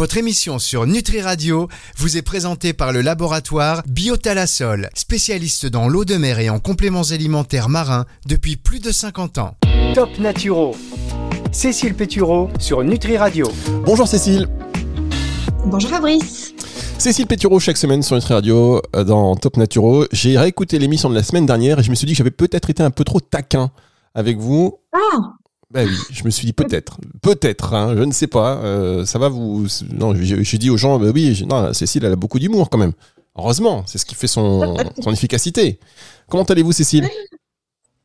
Votre émission sur Nutri Radio vous est présentée par le laboratoire Biotalasol, spécialiste dans l'eau de mer et en compléments alimentaires marins depuis plus de 50 ans. Top Naturo. Cécile Pétureau sur Nutri Radio. Bonjour Cécile. Bonjour Fabrice. Cécile Pétureau chaque semaine sur Nutri Radio euh, dans Top Naturo. J'ai réécouté l'émission de la semaine dernière et je me suis dit que j'avais peut-être été un peu trop taquin avec vous. Ah Ben oui, je me suis dit peut-être, peut-être, hein, je ne sais pas. euh, ça va vous Non, j'ai dit aux gens, bah oui, non, Cécile, elle a beaucoup d'humour quand même. Heureusement, c'est ce qui fait son, son efficacité. Comment allez-vous, Cécile?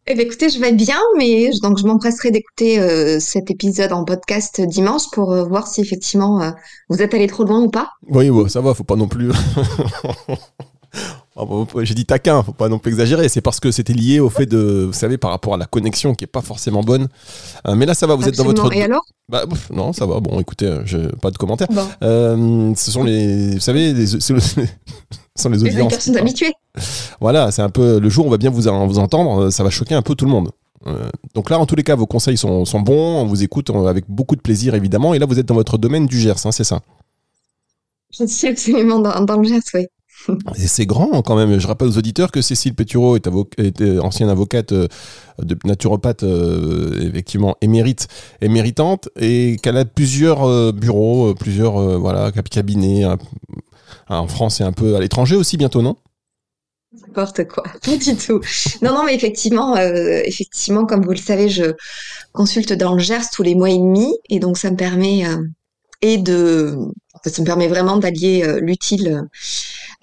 Eh bien, écoutez, je vais bien, mais je- donc je m'empresserai d'écouter euh, cet épisode en podcast dimanche pour euh, voir si effectivement euh, vous êtes allé trop loin ou pas. Oui, ouais, ça va, faut pas non plus. Ah, bon, J'ai dit taquin, faut pas non plus exagérer. C'est parce que c'était lié au fait de, vous savez, par rapport à la connexion qui est pas forcément bonne. Euh, mais là, ça va, vous êtes dans Absolument. votre. Et alors? Bah, non, ça va. Bon, écoutez, euh, je... pas de commentaires. Bon, Euh, ce sont les, vous savez, les, ce sont les les audiences. personnes habituées. Voilà, c'est un peu le jour où on va bien vous, en- vous entendre, ça va choquer un peu tout le monde. Euh, donc là, en tous les cas, vos conseils sont, sont bons, on vous écoute avec beaucoup de plaisir évidemment. Et là, vous êtes dans votre domaine du Gers, hein, c'est ça? Je suis absolument dans, dans le Gers, oui. C'est grand quand même. Je rappelle aux auditeurs que Cécile Pétureau est, ancienne avocate euh, de naturopathe, euh, effectivement émérite, éméritante, et qu'elle a plusieurs euh, bureaux, plusieurs voilà cab- cabinets en France et un peu à l'étranger aussi bientôt, non? N'importe quoi, pas du tout. Non, non, mais effectivement, effectivement, comme vous le savez, je consulte dans le Gers tous les mois et demi, et donc ça me permet et de, ça me permet vraiment d'allier l'utile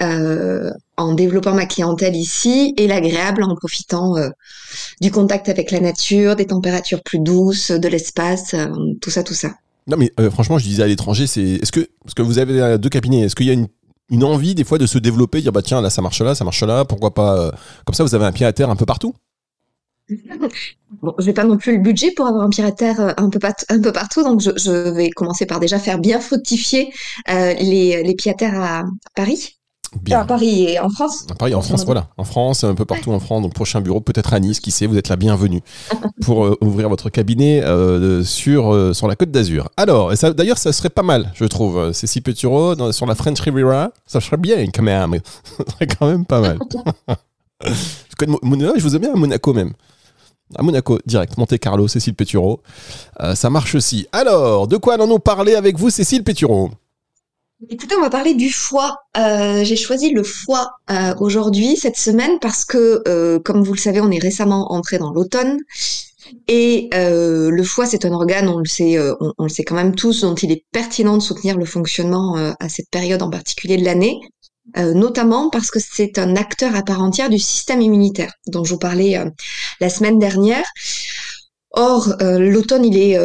euh, en développant ma clientèle ici et l'agréable en profitant euh, du contact avec la nature, des températures plus douces, de l'espace, euh, tout ça, tout ça. Non, mais franchement, je disais à l'étranger, c'est est-ce que parce que vous avez deux cabinets, est-ce qu'il y a une, une envie des fois de se développer, dire bah tiens là ça marche là, ça marche là, pourquoi pas comme ça vous avez un pied à terre un peu partout? Bon, j'ai pas non plus le budget pour avoir un pied à terre euh, un peu, un peu partout, donc je, je vais commencer par déjà faire bien fructifier euh, les, les pieds à terre à Paris. À Paris et en France. À Paris, en France, voilà. En France, un peu partout en France. Donc, prochain bureau, peut-être à Nice, qui sait, vous êtes la bienvenue pour euh, ouvrir votre cabinet euh, sur, euh, sur la Côte d'Azur. Alors, d'ailleurs, ça serait pas mal, je trouve. Cécile dans- sur la French Riviera, ça serait bien quand même. ça serait quand même pas mal. je, vous aime bien à Monaco même. À Monaco, direct. Monte Carlo, Cécile Pétureau. Euh, ça marche aussi. Alors, de quoi allons-nous parler avec vous, Cécile Pétureau Écoutez, on va parler du foie. Euh, j'ai choisi le foie euh, aujourd'hui, cette semaine, parce que, euh, comme vous le savez, on est récemment entré dans l'automne. Et euh, le foie, c'est un organe, on le sait, euh, on, le sait quand même tous, dont il est pertinent de soutenir le fonctionnement euh, à cette période en particulier de l'année, notamment parce que c'est un acteur à part entière du système immunitaire, dont je vous parlais la semaine dernière. Or, l'automne, il est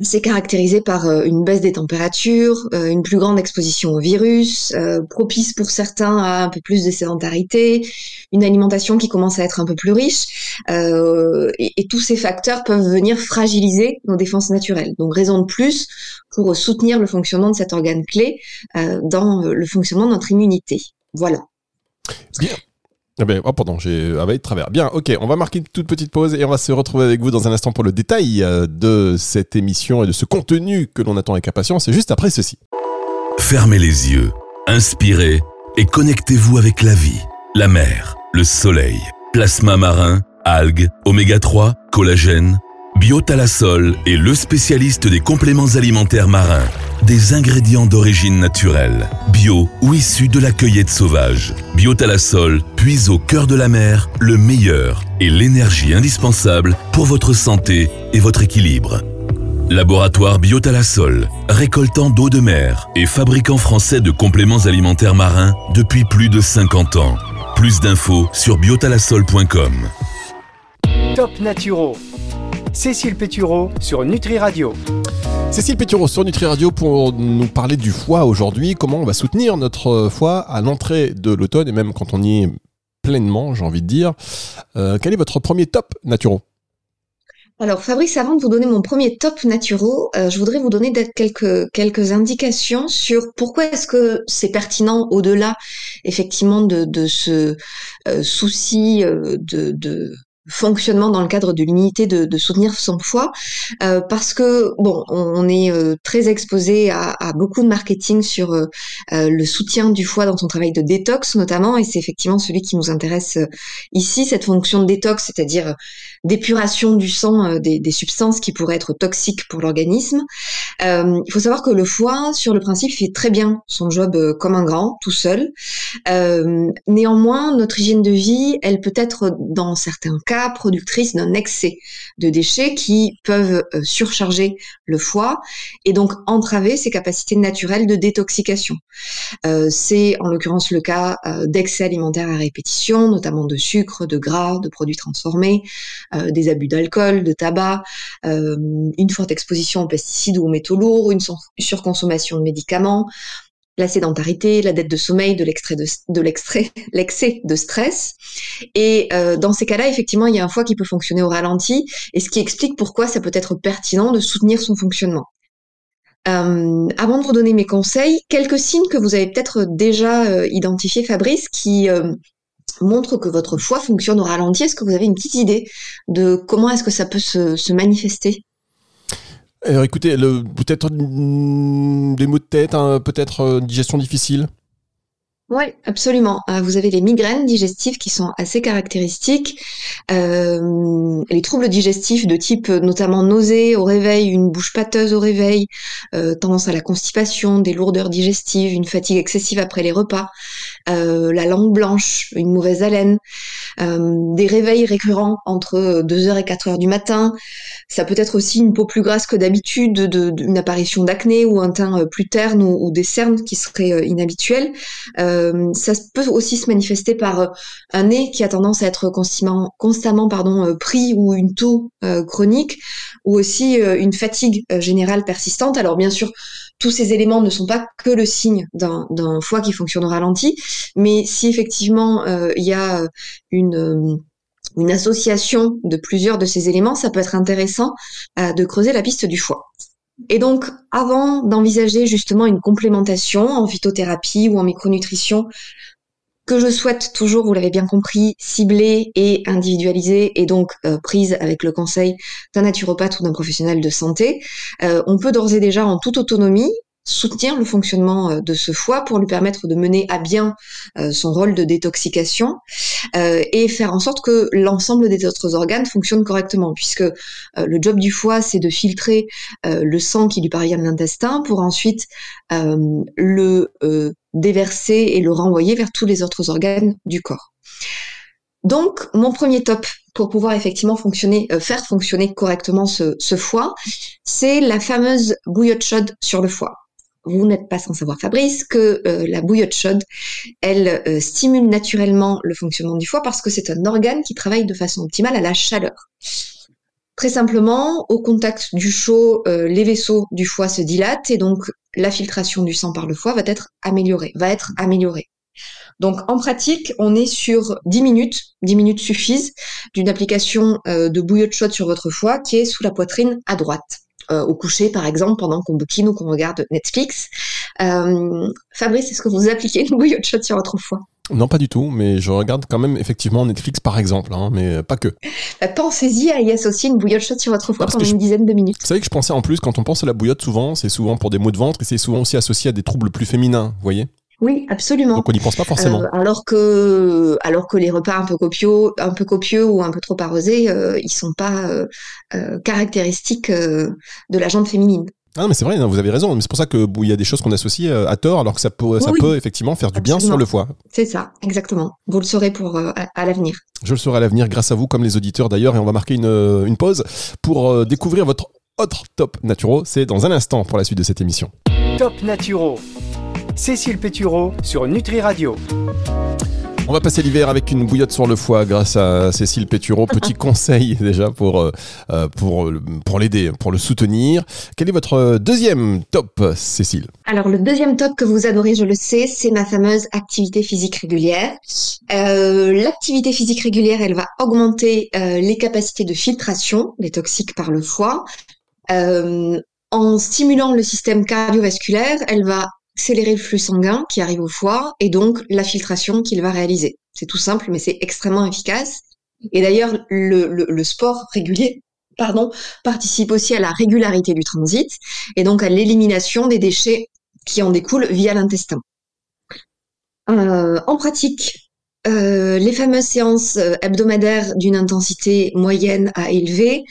c'est caractérisé par euh, une baisse des températures, euh, une plus grande exposition au virus, euh, propice pour certains à un peu plus de sédentarité, une alimentation qui commence à être un peu plus riche, et, tous ces facteurs peuvent venir fragiliser nos défenses naturelles. Donc raison de plus pour soutenir le fonctionnement de cet organe clé dans le fonctionnement de notre immunité. Voilà. Ah ben, oh pardon, j'ai avalé de travers. Bien, ok, on va marquer une toute petite pause et on va se retrouver avec vous dans un instant pour le détail euh, de cette émission et de ce contenu que l'on attend avec impatience. C'est juste après ceci. Fermez les yeux, inspirez et connectez-vous avec la vie, la mer, le soleil, plasma marin, algues, oméga 3, collagène. Biotalasol est le spécialiste des compléments alimentaires marins, des ingrédients d'origine naturelle, bio ou issus de la cueillette sauvage. Biotalasol puise au cœur de la mer le meilleur et l'énergie indispensable pour votre santé et votre équilibre. Laboratoire Biotalasol, récoltant d'eau de mer et fabricant français de compléments alimentaires marins depuis plus de 50 ans. Plus d'infos sur biotalasol.com. Top Naturo. Cécile Pétureau sur Nutri Radio. Cécile Pétureau sur Nutri Radio pour nous parler du foie aujourd'hui. Comment on va soutenir notre foie à l'entrée de l'automne et même quand on y est pleinement, j'ai envie de dire. Euh, quel est votre premier top naturo? Alors Fabrice, avant de vous donner mon premier top naturo, euh, je voudrais vous donner quelques quelques indications sur pourquoi est-ce que c'est pertinent au-delà effectivement de, de ce euh, souci de, de fonctionnement dans le cadre de l'unité de, de, soutenir son foie, euh, parce que bon, on, est euh, très exposé à, à, beaucoup de marketing sur euh, le soutien du foie dans son travail de détox notamment, et c'est effectivement celui qui nous intéresse ici, cette fonction de détox, c'est-à-dire d'épuration du sang des, des, substances qui pourraient être toxiques pour l'organisme. il faut savoir que le foie, sur le principe, fait très bien son job comme un grand, tout seul. néanmoins, notre hygiène de vie, elle peut être dans certains cas productrice d'un excès de déchets qui peuvent euh, surcharger le foie et donc entraver ses capacités naturelles de détoxication. Euh, c'est en l'occurrence le cas euh, d'excès alimentaires à répétition, notamment de sucre, de gras, de produits transformés, des abus d'alcool, de tabac, une forte exposition aux pesticides ou aux métaux lourds, une surconsommation de médicaments, la sédentarité, la dette de sommeil, de l'extrait de, l'excès de stress. Et euh, dans ces cas-là, effectivement, il y a un foie qui peut fonctionner au ralenti, et ce qui explique pourquoi ça peut être pertinent de soutenir son fonctionnement. Euh, avant de vous donner mes conseils, quelques signes que vous avez peut-être déjà euh, identifiés, Fabrice, qui montrent que votre foie fonctionne au ralenti. Est-ce que vous avez une petite idée de comment est-ce que ça peut se manifester? Alors écoutez, peut-être des maux de tête, hein, peut-être euh, digestion difficile? Oui, absolument. Euh, vous avez les migraines digestives qui sont assez caractéristiques, euh, les troubles digestifs de type notamment nausée au réveil, une bouche pâteuse au réveil, tendance à la constipation, des lourdeurs digestives, une fatigue excessive après les repas, la langue blanche, une mauvaise haleine, des réveils récurrents entre 2h et 4h du matin, ça peut être aussi une peau plus grasse que d'habitude, de, une apparition d'acné ou un teint euh, plus terne ou, des cernes qui seraient euh, inhabituels. Euh, ça peut aussi se manifester par un nez qui a tendance à être constamment, constamment pardon, pris ou une toux chronique ou aussi une fatigue générale persistante. Alors bien sûr, tous ces éléments ne sont pas que le signe d'un foie qui fonctionne au ralenti, mais si effectivement il y a une association de plusieurs de ces éléments, ça peut être intéressant euh, de creuser la piste du foie. Et donc, avant d'envisager justement une complémentation en phytothérapie ou en micronutrition, que je souhaite toujours, vous l'avez bien compris, cibler et individualiser et donc euh, prise avec le conseil d'un naturopathe ou d'un professionnel de santé, euh, on peut d'ores et déjà en toute autonomie soutenir le fonctionnement euh, de ce foie pour lui permettre de mener à bien euh, son rôle de détoxication euh, et faire en sorte que l'ensemble des autres organes fonctionnent correctement puisque le job du foie c'est de filtrer le sang qui lui parvient de l'intestin pour ensuite le déverser et le renvoyer vers tous les autres organes du corps. Donc, mon premier top pour pouvoir effectivement fonctionner, faire fonctionner correctement ce, ce foie, c'est la fameuse bouillotte chaude sur le foie vous n'êtes pas sans savoir, Fabrice, que euh, la bouillotte chaude, elle euh, stimule naturellement le fonctionnement du foie parce que c'est un organe qui travaille de façon optimale à la chaleur. Très simplement, au contact du chaud, euh, les vaisseaux du foie se dilatent et donc la filtration du sang par le foie va être améliorée. Va être améliorée. Donc en pratique, on est sur 10 minutes, 10 minutes suffisent d'une application de bouillotte chaude sur votre foie qui est sous la poitrine à droite. Euh, au coucher, par exemple, pendant qu'on bouquine ou qu'on regarde Netflix. Euh, Fabrice, est-ce que vous appliquez une bouillotte chaude sur votre foie? Non, pas du tout, mais je regarde quand même effectivement Netflix par exemple, hein, mais pas que. Bah, pensez-y à y associer une bouillotte chaude sur votre foie pendant une dizaine de minutes. Vous savez que je pensais en plus, quand on pense à la bouillotte, souvent, c'est souvent pour des maux de ventre et c'est souvent aussi associé à des troubles plus féminins, vous voyez? Oui, absolument. Donc on n'y pense pas forcément. Euh, alors que alors que les repas un peu copieux, un peu copieux ou un peu trop arrosés, euh, ils sont pas euh, caractéristiques de la jambe féminine. Ah non, mais c'est vrai, vous avez raison. C'est pour ça qu'il y a des choses qu'on associe à tort, alors que ça peut, ça peut effectivement faire du bien sur le foie. C'est ça, exactement. Vous le saurez pour à, l'avenir. Je le saurai à l'avenir, grâce à vous, comme les auditeurs d'ailleurs, et on va marquer une, une pause pour découvrir votre autre top naturo. C'est dans un instant pour la suite de cette émission. Top naturo. Cécile Pétureau sur Nutri Radio. On va passer l'hiver avec une bouillotte sur le foie grâce à Cécile Pétureau. Petit conseil déjà pour, euh, euh, pour, pour l'aider, pour le soutenir. Quel est votre deuxième top, Cécile? Alors le deuxième top que vous adorez, je le sais, c'est ma fameuse activité physique régulière. Euh, l'activité physique régulière, elle va augmenter les capacités de filtration des toxiques par le foie. en stimulant le système cardiovasculaire, elle va accélérer le flux sanguin qui arrive au foie et donc la filtration qu'il va réaliser. C'est tout simple, mais c'est extrêmement efficace. Et d'ailleurs, le, le, le sport régulier pardon, participe aussi à la régularité du transit et donc à l'élimination des déchets qui en découlent via l'intestin. Euh, en pratique, euh, les fameuses séances euh, hebdomadaires d'une intensité moyenne à élevée,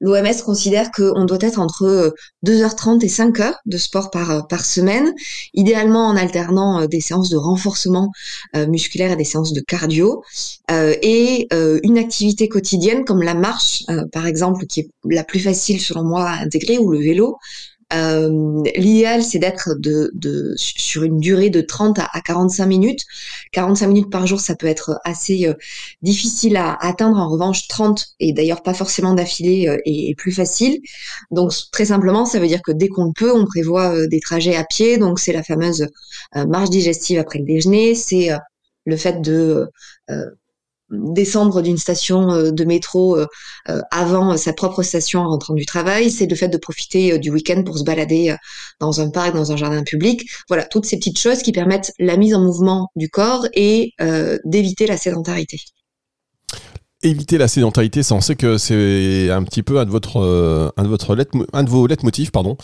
l'OMS considère qu'on doit être entre 2h30 et 5h de sport par, par semaine, idéalement en alternant des séances de renforcement musculaire et des séances de cardio, et une activité quotidienne comme la marche, par exemple, qui est la plus facile selon moi à intégrer, ou le vélo, euh, L'idéal, c'est d'être de, sur une durée de 30 à, 45 minutes. 45 minutes par jour, ça peut être assez euh, difficile à, atteindre. En revanche, 30, et d'ailleurs pas forcément d'affilée, euh, est, plus facile. Donc, très simplement, ça veut dire que dès qu'on le peut, on prévoit euh, des trajets à pied. Donc, c'est la fameuse marche digestive après le déjeuner. C'est le fait de descendre d'une station euh, de métro euh, euh, avant sa propre station en rentrant du travail, c'est le fait de profiter du week-end pour se balader dans un parc, dans un jardin public. Voilà, toutes ces petites choses qui permettent la mise en mouvement du corps et d'éviter la sédentarité. Éviter la sédentarité, ça on sait que c'est un petit peu un de, votre, un de, votre lettre, un de vos leitmotifs, pardon.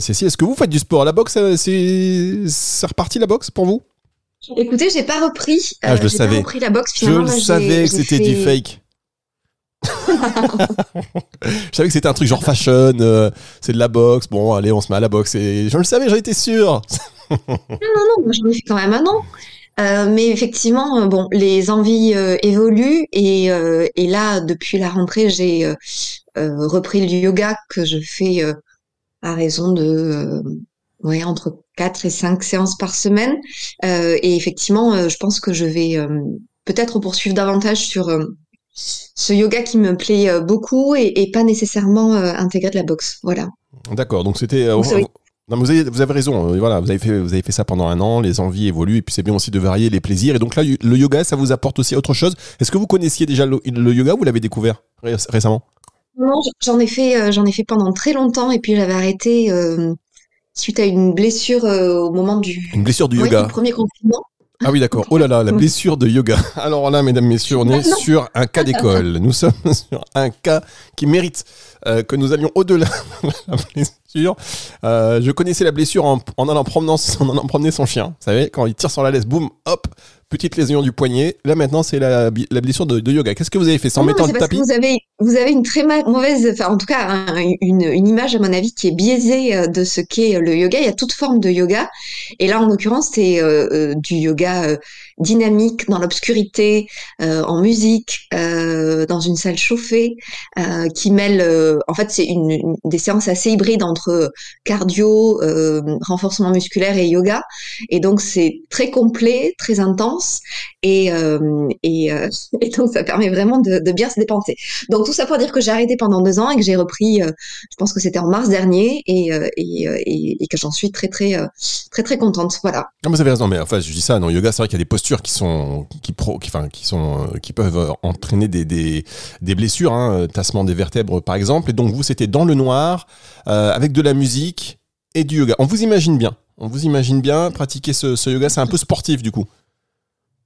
Cécile, est-ce que vous faites du sport La boxe, c'est reparti la boxe pour vous? Écoutez, j'ai pas repris. Ah, je le savais. Pas repris la boxe. je le savais que c'était du fake. je savais que c'était un truc genre fashion, euh, c'est de la boxe. Bon, allez, on se met à la boxe. Et je le savais, j'en étais sûr. non, non, non, j'en ai fait quand même un an. Euh, mais effectivement, euh, bon, les envies évoluent et, et, là, depuis la rentrée, j'ai repris le yoga que je fais à raison de ouais, entre 4 et 5 séances par semaine. Euh, et effectivement, euh, je pense que je vais euh, peut-être poursuivre davantage sur ce yoga qui me plaît beaucoup et, pas nécessairement intégrer de la boxe. Voilà. D'accord, donc c'était... Non, vous, avez, vous avez raison. Voilà, vous avez fait, vous avez fait ça pendant un an. Les envies évoluent et puis c'est bien aussi de varier les plaisirs. Et donc là, le yoga, ça vous apporte aussi autre chose? Est-ce que vous connaissiez déjà le, yoga ou vous l'avez découvert récemment? Non, j'en ai fait, j'en ai fait pendant très longtemps et puis j'avais arrêté suite à une blessure euh, au moment du, une blessure du yoga. premier confinement. Ah oui, d'accord. Oh là là, la blessure de yoga. Alors là, mesdames, messieurs, on est sur un cas d'école. Nous sommes sur un cas qui mérite euh, que nous allions au-delà de la blessure. Euh, je connaissais la blessure en, en, allant promener, en allant promener son chien. Vous savez, quand il tire sur la laisse, boum, hop, petite lésion du poignet. Là maintenant, c'est la, la, blessure de, yoga. Qu'est-ce que vous avez fait sans mettre en tapis vous avez, vous avez une très mauvaise, enfin en tout cas une, une, image à mon avis qui est biaisée euh, de ce qu'est le yoga. Il y a toute forme de yoga, et là en l'occurrence c'est euh, du yoga dynamique dans l'obscurité, en musique, dans une salle chauffée, qui mêle, en fait c'est une, des séances assez hybrides entre cardio, renforcement musculaire et yoga, et donc c'est très complet, très intense et, euh, et, euh, donc ça permet vraiment de, bien se dépenser. Donc tout ça pour dire que j'ai arrêté pendant deux ans et que j'ai repris, euh, je pense que c'était en mars dernier et, et, et que j'en suis très très très très contente. Voilà. Vous avez raison, mais enfin je dis ça, dans le yoga c'est vrai qu'il y a des postures qui sont qui pro, enfin, qui sont qui peuvent entraîner des, des, des blessures, hein, tassement des vertèbres par exemple. Et donc vous c'était dans le noir avec de la musique et du yoga. On vous imagine bien. On vous imagine bien pratiquer ce, ce yoga, c'est un peu sportif du coup.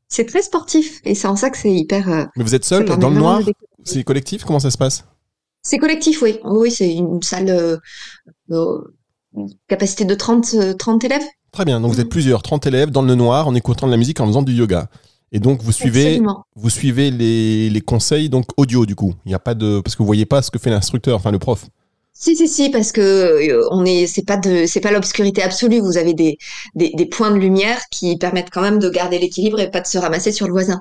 C'est très sportif et c'est en ça que c'est hyper. Euh, Mais vous êtes seul dans le noir C'est collectif? Comment ça se passe? C'est collectif, oui. Oui, c'est une salle euh, euh, capacité de 30, 30 élèves. Très bien, donc vous êtes plusieurs, 30 élèves dans le noir en écoutant de la musique en faisant du yoga. Et donc vous suivez, vous suivez les, les, conseils donc audio du coup. Il n'y a pas de parce que vous voyez pas ce que fait l'instructeur, enfin le prof. Si si si parce que euh, on est c'est pas de c'est pas l'obscurité absolue. Vous avez des, des, des points de lumière qui permettent quand même de garder l'équilibre et pas de se ramasser sur le voisin.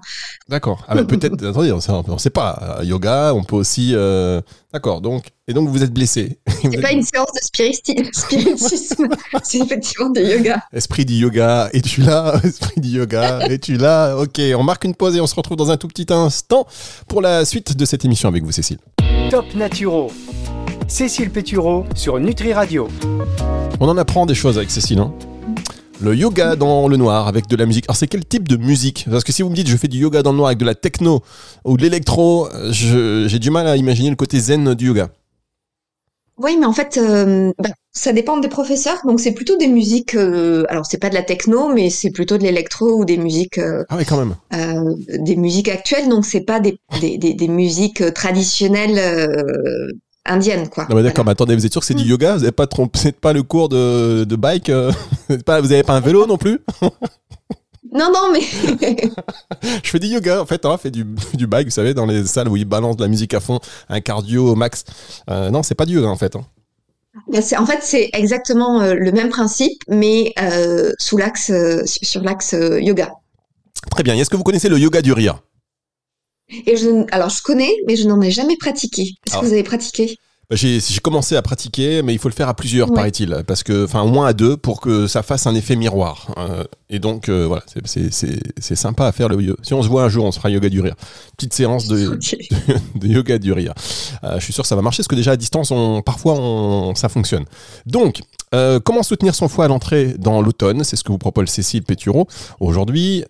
D'accord. Ah peut-être attendez on sait, on sait pas yoga on peut aussi euh, d'accord donc et donc vous êtes blessé. C'est pas une séance de spiritisme c'est effectivement du yoga. Esprit du yoga es-tu là? Esprit du yoga es-tu là? Ok on marque une pause et on se retrouve dans un tout petit instant pour la suite de cette émission avec vous Cécile. Top Naturo Cécile Pétureau sur Nutri Radio. On en apprend des choses avec Cécile. Hein le yoga dans le noir avec de la musique. Alors c'est quel type de musique? Parce que si vous me dites je fais du yoga dans le noir avec de la techno ou de l'électro, j'ai du mal à imaginer le côté zen du yoga. Oui, mais en fait, euh, bah, ça dépend des professeurs. Donc, c'est plutôt des musiques. Euh, alors, c'est pas de la techno, mais c'est plutôt de l'électro ou des musiques. Euh, ah oui, quand même. Euh, des musiques actuelles. Donc, c'est pas des, des, des, des musiques traditionnelles indiennes, quoi. Non, mais d'accord, Voilà. mais attendez, vous êtes sûr que c'est du Mm. yoga? Vous n'avez pas trompé, pas le cours de, de bike euh, vous n'avez pas- Vous n'avez pas un vélo non plus? Non, non, mais Je fais du yoga en fait, hein, fait du, du bike, vous savez, dans les salles où ils balancent de la musique à fond, un cardio au max. Euh, non, c'est pas du yoga en fait. hein. C'est- en fait, c'est exactement euh, le même principe, mais euh, sous l'axe, sur l'axe yoga. Très bien. Est-ce que vous connaissez le yoga du rire Et je, alors, je connais, mais je n'en ai jamais pratiqué. Est-ce Ah. que vous avez pratiqué? Bah, J'ai commencé à pratiquer, mais il faut le faire à plusieurs, Ouais. paraît-il, parce que, enfin, au moins à deux, pour que ça fasse un effet miroir. Euh, et donc, euh, voilà, c'est- sympa à faire le yoga. Si on se voit un jour, on se fera yoga du rire. Petite séance de, yoga du rire. Euh, je suis sûr que ça va marcher, parce que déjà à distance, on, parfois, on, ça fonctionne. Donc, euh, comment soutenir son foie à l'entrée dans l'automne? C'est ce que vous propose Cécile Pétureau aujourd'hui.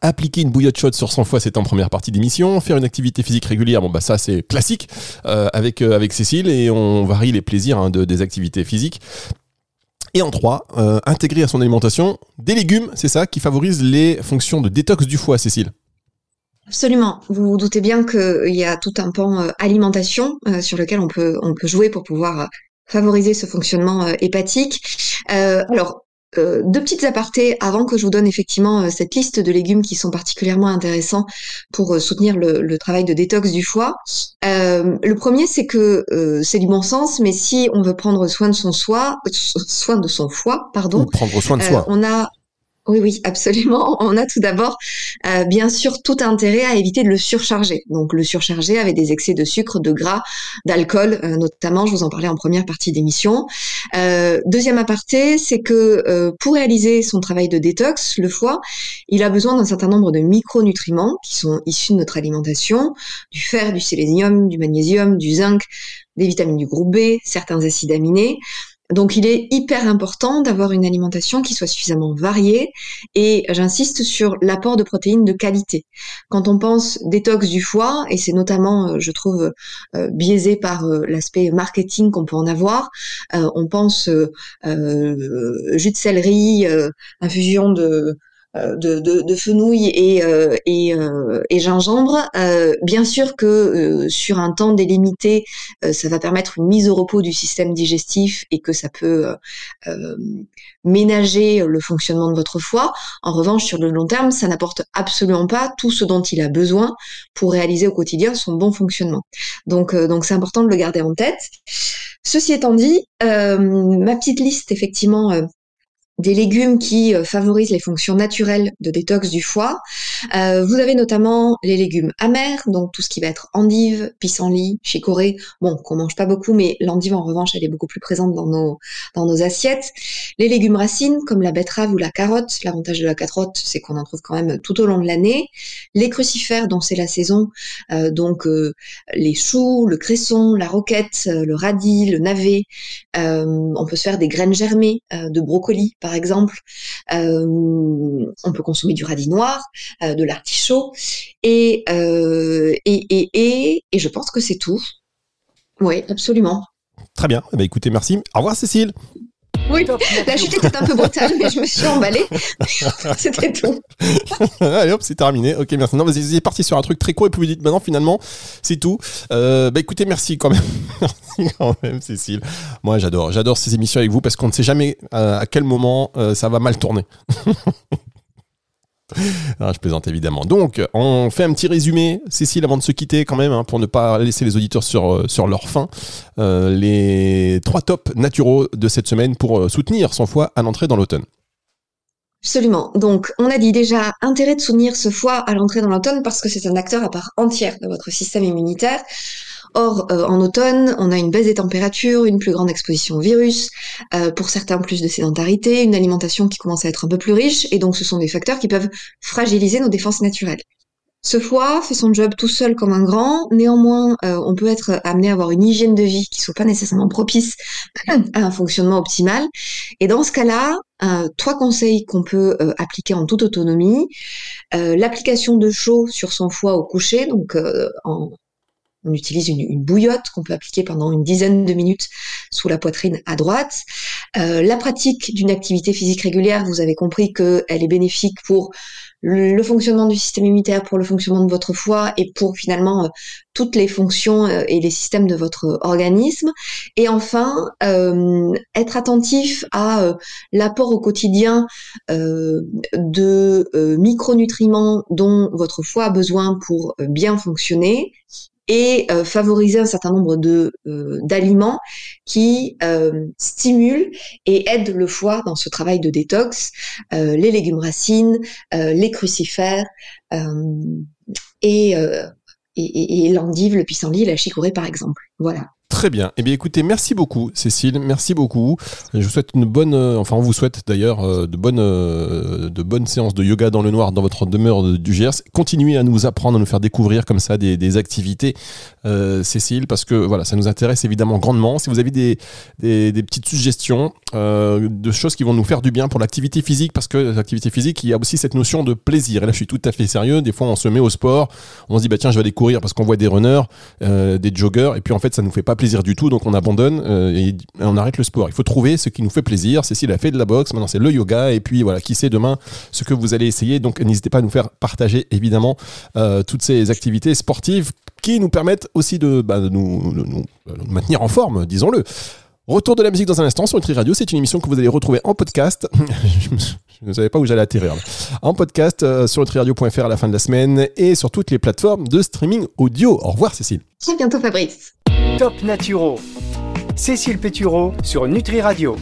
Appliquer une bouillotte chaude sur son foie, c'est en première partie d'émission. Faire une activité physique régulière, bon bah ça c'est classique euh, avec euh, avec Cécile et on varie les plaisirs hein, de, des activités physiques. Et en trois, euh, intégrer à son alimentation des légumes, c'est ça qui favorise les fonctions de détox du foie, Cécile? Absolument. Vous vous doutez bien qu'il y a tout un pan euh, alimentation euh, sur lequel on peut, on peut jouer pour pouvoir euh, favoriser ce fonctionnement hépatique. Alors, euh, deux petites apartés avant que je vous donne effectivement euh, cette liste de légumes qui sont particulièrement intéressants pour euh, soutenir le, le travail de détox du foie. Euh, le premier, c'est que euh, c'est du bon sens, mais si on veut prendre soin de son foie, soin de son foie, pardon, Ou prendre soin de soi. on a, oui, oui, absolument. On a tout d'abord, euh, bien sûr, tout intérêt à éviter de le surcharger. Donc, le surcharger avec des excès de sucre, de gras, d'alcool, euh, notamment. Je vous en parlais en première partie d'émission. Euh, deuxième aparté, c'est que euh, pour réaliser son travail de détox, le foie, il a besoin d'un certain nombre de micronutriments qui sont issus de notre alimentation, du fer, du sélénium, du magnésium, du zinc, des vitamines du groupe B, certains acides aminés. Donc il est hyper important d'avoir une alimentation qui soit suffisamment variée et j'insiste sur l'apport de protéines de qualité. Quand on pense détox du foie, et c'est notamment, euh, je trouve, euh, biaisé par euh, l'aspect marketing qu'on peut en avoir, on pense jus de céleri, infusion de, de, de, de fenouil et, euh, et, euh, gingembre. Euh, bien sûr que euh, sur un temps délimité, euh, ça va permettre une mise au repos du système digestif et que ça peut euh, euh, ménager le fonctionnement de votre foie. En revanche, sur le long terme, ça n'apporte absolument pas tout ce dont il a besoin pour réaliser au quotidien son bon fonctionnement. Donc, euh, donc c'est important de le garder en tête. Ceci étant dit, euh, ma petite liste effectivement euh, des légumes qui euh, favorisent les fonctions naturelles de détox du foie. Euh, vous avez notamment les légumes amers, donc tout ce qui va être endive, pissenlit, chicorée. Bon, qu'on mange pas beaucoup, mais l'endive en revanche, elle est beaucoup plus présente dans nos dans nos assiettes. Les légumes racines comme la betterave ou la carotte. L'avantage de la carotte, c'est qu'on en trouve quand même tout au long de l'année. Les crucifères, dont c'est la saison, euh, donc euh, les choux, le cresson, la roquette, euh, le radis, le navet. Euh, on peut se faire des graines germées de brocoli, par exemple. Euh, on peut consommer du radis noir, euh, de l'artichaut. Et, euh, et, et, et, et je pense que c'est tout. Oui, absolument. Très bien. Eh ben, écoutez, merci. Au revoir, Cécile. Oui, la chute était un peu brutale, mais je me suis emballée. C'était tout. Allez hop, c'est terminé. Ok, merci. Non, vous êtes parti sur un truc très court et puis vous dites maintenant, finalement, c'est tout. Euh, bah écoutez, merci quand même. merci quand même, Cécile. Moi, j'adore. J'adore ces émissions avec vous parce qu'on ne sait jamais euh, à quel moment euh, ça va mal tourner. Ah, je plaisante évidemment. Donc, on fait un petit résumé, Cécile, avant de se quitter quand même, hein, pour ne pas laisser les auditeurs sur, euh, sur leur faim. Euh, les trois tops naturaux de cette semaine pour euh, soutenir son foie à l'entrée dans l'automne. Absolument. Donc, on a dit déjà intérêt de soutenir ce foie à l'entrée dans l'automne parce que c'est un acteur à part entière de votre système immunitaire. Or, euh, en automne, on a une baisse des températures, une plus grande exposition au virus, euh, pour certains plus de sédentarité, une alimentation qui commence à être un peu plus riche, et donc ce sont des facteurs qui peuvent fragiliser nos défenses naturelles. Ce foie fait son job tout seul comme un grand, néanmoins, euh, on peut être amené à avoir une hygiène de vie qui soit pas nécessairement propice à un fonctionnement optimal. Et dans ce cas-là, euh, trois conseils qu'on peut euh, appliquer en toute autonomie. Euh, L'application de chaud sur son foie au coucher, donc euh, en on utilise une, bouillotte qu'on peut appliquer pendant une dizaine de minutes sous la poitrine à droite. Euh, la pratique d'une activité physique régulière, vous avez compris qu'elle est bénéfique pour le, fonctionnement du système immunitaire, pour le fonctionnement de votre foie et pour finalement euh, toutes les fonctions euh, et les systèmes de votre organisme. Et enfin, être attentif à l'apport au quotidien de micronutriments dont votre foie a besoin pour bien fonctionner et euh, favoriser un certain nombre de euh, d'aliments qui euh, stimulent et aident le foie dans ce travail de détox, les légumes racines, les crucifères et, et, et l'endive, le pissenlit, la chicorée par exemple. Voilà. Très bien. Eh bien, écoutez, merci beaucoup, Cécile. Merci beaucoup. Je vous souhaite une bonne, euh, enfin, on vous souhaite d'ailleurs euh, de bonnes, euh, de bonnes séances de yoga dans le noir dans votre demeure du Gers. Continuez à nous apprendre, à nous faire découvrir comme ça des, activités, Cécile, parce que voilà, ça nous intéresse évidemment grandement. Si vous avez des, des, petites suggestions de choses qui vont nous faire du bien pour l'activité physique, parce que l'activité physique, il y a aussi cette notion de plaisir. Et là, je suis tout à fait sérieux. Des fois, on se met au sport, on se dit, bah tiens, je vais aller courir parce qu'on voit des runners, des joggers, et puis en fait, ça nous fait pas plaisir du tout, donc on abandonne euh, et on arrête le sport. Il faut trouver ce qui nous fait plaisir. Cécile a fait de la boxe, maintenant c'est le yoga, et puis voilà, qui sait demain ce que vous allez essayer. Donc n'hésitez pas à nous faire partager évidemment euh, toutes ces activités sportives qui nous permettent aussi de, bah, nous, nous, maintenir en forme, disons-le. Retour de la musique dans un instant sur Nutri Radio. C'est une émission que vous allez retrouver en podcast. je ne savais pas où j'allais atterrir. En podcast euh, sur nutriradio.fr à la fin de la semaine et sur toutes les plateformes de streaming audio. Au revoir Cécile. À bientôt Fabrice. Top Naturo. Cécile Pétureau sur Nutri Radio.